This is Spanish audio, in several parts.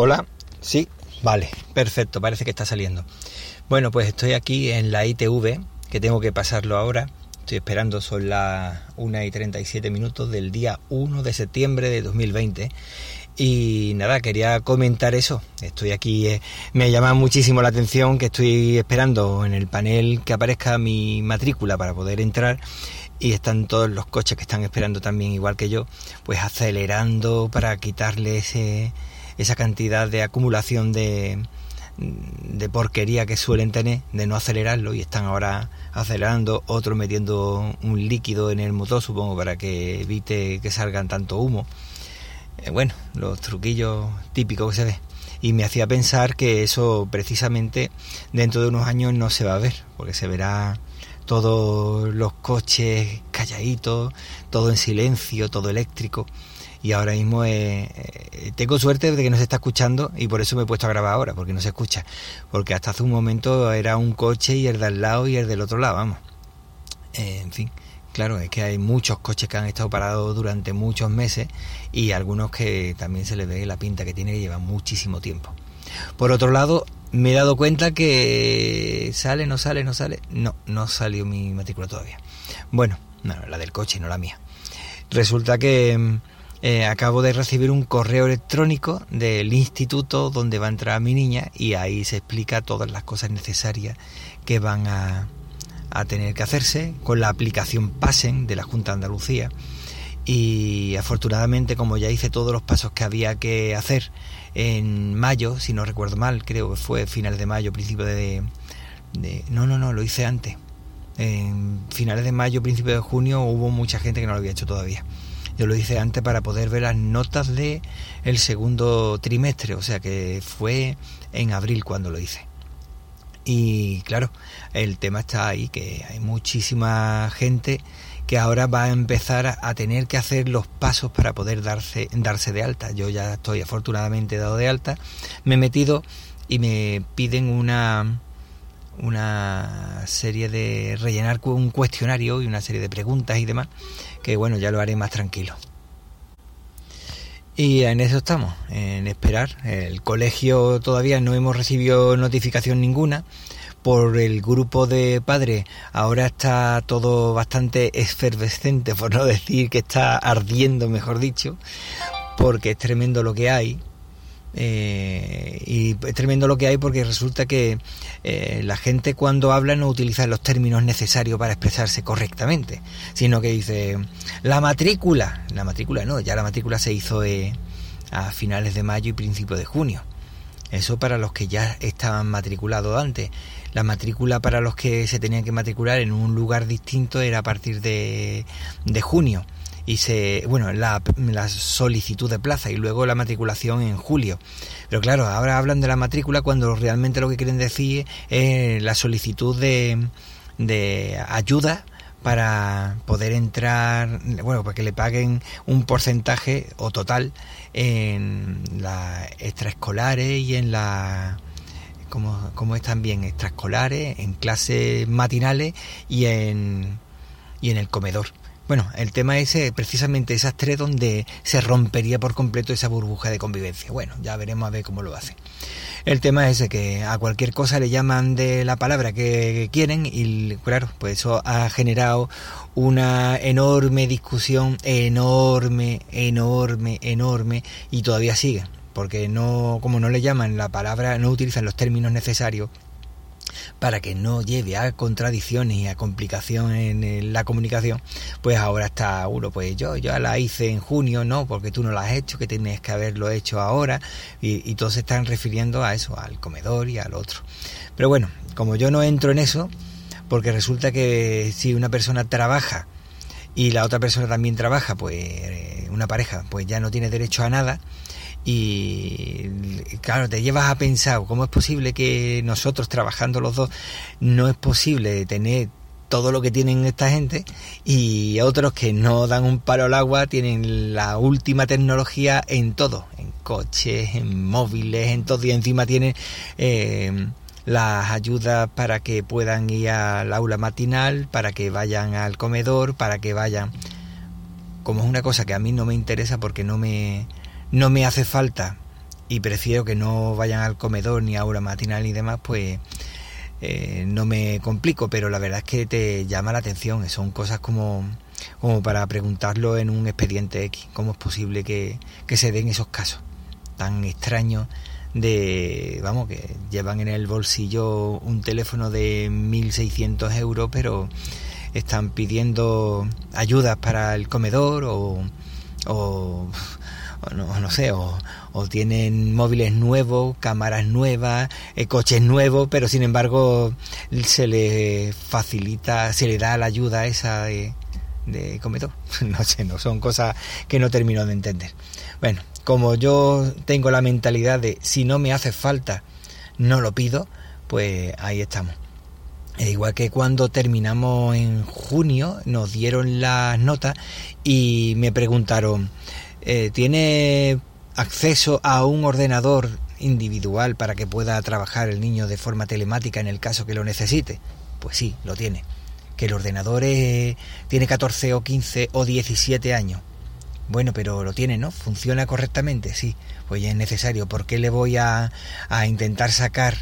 Hola, sí, vale, perfecto, parece que está saliendo. Bueno, pues estoy aquí en la ITV, que tengo que pasarlo ahora. Estoy esperando, son las 1 y 37 minutos del día 1 de septiembre de 2020. Y nada, quería comentar eso. Estoy aquí, eh, me llama muchísimo la atención que estoy esperando en el panel que aparezca mi matrícula para poder entrar y están todos los coches que están esperando también igual que yo, pues acelerando para quitarle ese esa cantidad de acumulación de, de porquería que suelen tener, de no acelerarlo, y están ahora acelerando, otros metiendo un líquido en el motor, supongo, para que evite que salgan tanto humo. Eh, bueno, los truquillos típicos que se ve. Y me hacía pensar que eso precisamente dentro de unos años no se va a ver, porque se verá todos los coches calladitos, todo en silencio, todo eléctrico y ahora mismo eh, eh, tengo suerte de que no se está escuchando y por eso me he puesto a grabar ahora, porque no se escucha. Porque hasta hace un momento era un coche y el de al lado y el del otro lado, vamos. Eh, en fin, claro, es que hay muchos coches que han estado parados durante muchos meses y algunos que también se les ve la pinta que tiene que lleva muchísimo tiempo. Por otro lado, me he dado cuenta que sale, no sale, no sale. No, no salió mi matrícula todavía. Bueno, no, la del coche, no la mía. Resulta que mm, eh, acabo de recibir un correo electrónico del instituto donde va a entrar mi niña y ahí se explica todas las cosas necesarias que van a, a tener que hacerse con la aplicación PASEN de la Junta de Andalucía. Y afortunadamente, como ya hice todos los pasos que había que hacer en mayo, si no recuerdo mal, creo que fue finales de mayo, principio de, de no, no, no, lo hice antes. En finales de mayo, principio de junio, hubo mucha gente que no lo había hecho todavía. Yo lo hice antes para poder ver las notas de el segundo trimestre, o sea que fue en abril cuando lo hice. Y claro, el tema está ahí, que hay muchísima gente que ahora va a empezar a tener que hacer los pasos para poder darse, darse de alta. Yo ya estoy afortunadamente dado de alta, me he metido y me piden una, una serie de rellenar un cuestionario y una serie de preguntas y demás que bueno, ya lo haré más tranquilo. Y en eso estamos, en esperar. El colegio todavía no hemos recibido notificación ninguna. Por el grupo de padres ahora está todo bastante efervescente, por no decir que está ardiendo, mejor dicho, porque es tremendo lo que hay. Eh, y es tremendo lo que hay porque resulta que eh, la gente cuando habla no utiliza los términos necesarios para expresarse correctamente, sino que dice la matrícula, la matrícula no, ya la matrícula se hizo eh, a finales de mayo y principio de junio. Eso para los que ya estaban matriculados antes. La matrícula para los que se tenían que matricular en un lugar distinto era a partir de, de junio y se, bueno, la, solicitud de plaza y luego la matriculación en julio. Pero claro, ahora hablan de la matrícula cuando realmente lo que quieren decir es la solicitud de, de ayuda para poder entrar, bueno, para que le paguen un porcentaje o total en las extraescolares y en la como, como es también extraescolares, en clases matinales y en, y en el comedor. Bueno, el tema es precisamente esas tres donde se rompería por completo esa burbuja de convivencia. Bueno, ya veremos a ver cómo lo hacen. El tema es que a cualquier cosa le llaman de la palabra que quieren y claro, pues eso ha generado una enorme discusión, enorme, enorme, enorme y todavía sigue, porque no como no le llaman la palabra, no utilizan los términos necesarios para que no lleve a contradicciones y a complicaciones en la comunicación, pues ahora está uno, pues yo ya la hice en junio, no, porque tú no la has hecho, que tienes que haberlo hecho ahora, y, todos se están refiriendo a eso, al comedor y al otro. Pero bueno, como yo no entro en eso, porque resulta que si una persona trabaja y la otra persona también trabaja, pues eh, una pareja, pues ya no tiene derecho a nada, y claro, te llevas a pensar cómo es posible que nosotros trabajando los dos no es posible tener todo lo que tienen esta gente y otros que no dan un palo al agua tienen la última tecnología en todo, en coches, en móviles, en todo y encima tienen eh, las ayudas para que puedan ir al aula matinal, para que vayan al comedor, para que vayan como es una cosa que a mí no me interesa porque no me no me hace falta y prefiero que no vayan al comedor ni a hora matinal y demás, pues eh, no me complico, pero la verdad es que te llama la atención, son cosas como, como para preguntarlo en un expediente X, cómo es posible que, que se den esos casos tan extraños de, vamos, que llevan en el bolsillo un teléfono de 1.600 euros, pero están pidiendo ayudas para el comedor o, o, no, no, sé, o, o, tienen móviles nuevos, cámaras nuevas, eh, coches nuevos, pero sin embargo se le facilita, se le da la ayuda esa de, de comedor. No sé, no son cosas que no termino de entender. Bueno, como yo tengo la mentalidad de si no me hace falta, no lo pido, pues ahí estamos. E igual que cuando terminamos en junio, nos dieron las notas y me preguntaron, eh, ¿tiene acceso a un ordenador individual para que pueda trabajar el niño de forma telemática en el caso que lo necesite? Pues sí, lo tiene. Que el ordenador tiene 14 o 15 o 17 años. Bueno, pero lo tiene, ¿no? ¿Funciona correctamente? Sí. Pues ya es necesario. ¿Por qué le voy a, a intentar sacar,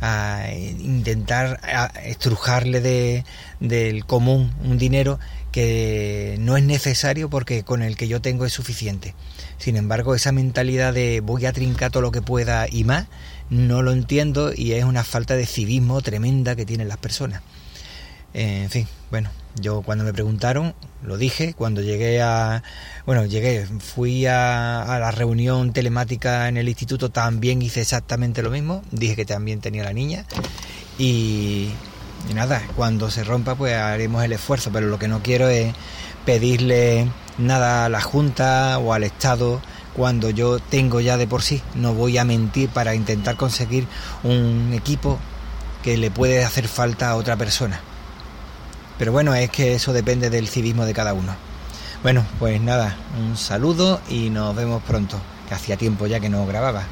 a intentar estrujarle de, del común un dinero que no es necesario porque con el que yo tengo es suficiente? Sin embargo, esa mentalidad de voy a trincar todo lo que pueda y más, no lo entiendo y es una falta de civismo tremenda que tienen las personas. En fin, bueno, yo cuando me preguntaron, lo dije, cuando llegué a, bueno, llegué, fui a, la reunión telemática en el instituto, también hice exactamente lo mismo, dije que también tenía la niña y, y nada, cuando se rompa pues haremos el esfuerzo, pero lo que no quiero es pedirle nada a la Junta o al Estado cuando yo tengo ya de por sí, no voy a mentir para intentar conseguir un equipo que le puede hacer falta a otra persona. Pero bueno, es que eso depende del civismo de cada uno. Bueno, pues nada, un saludo y nos vemos pronto, que hacía tiempo ya que no grababa.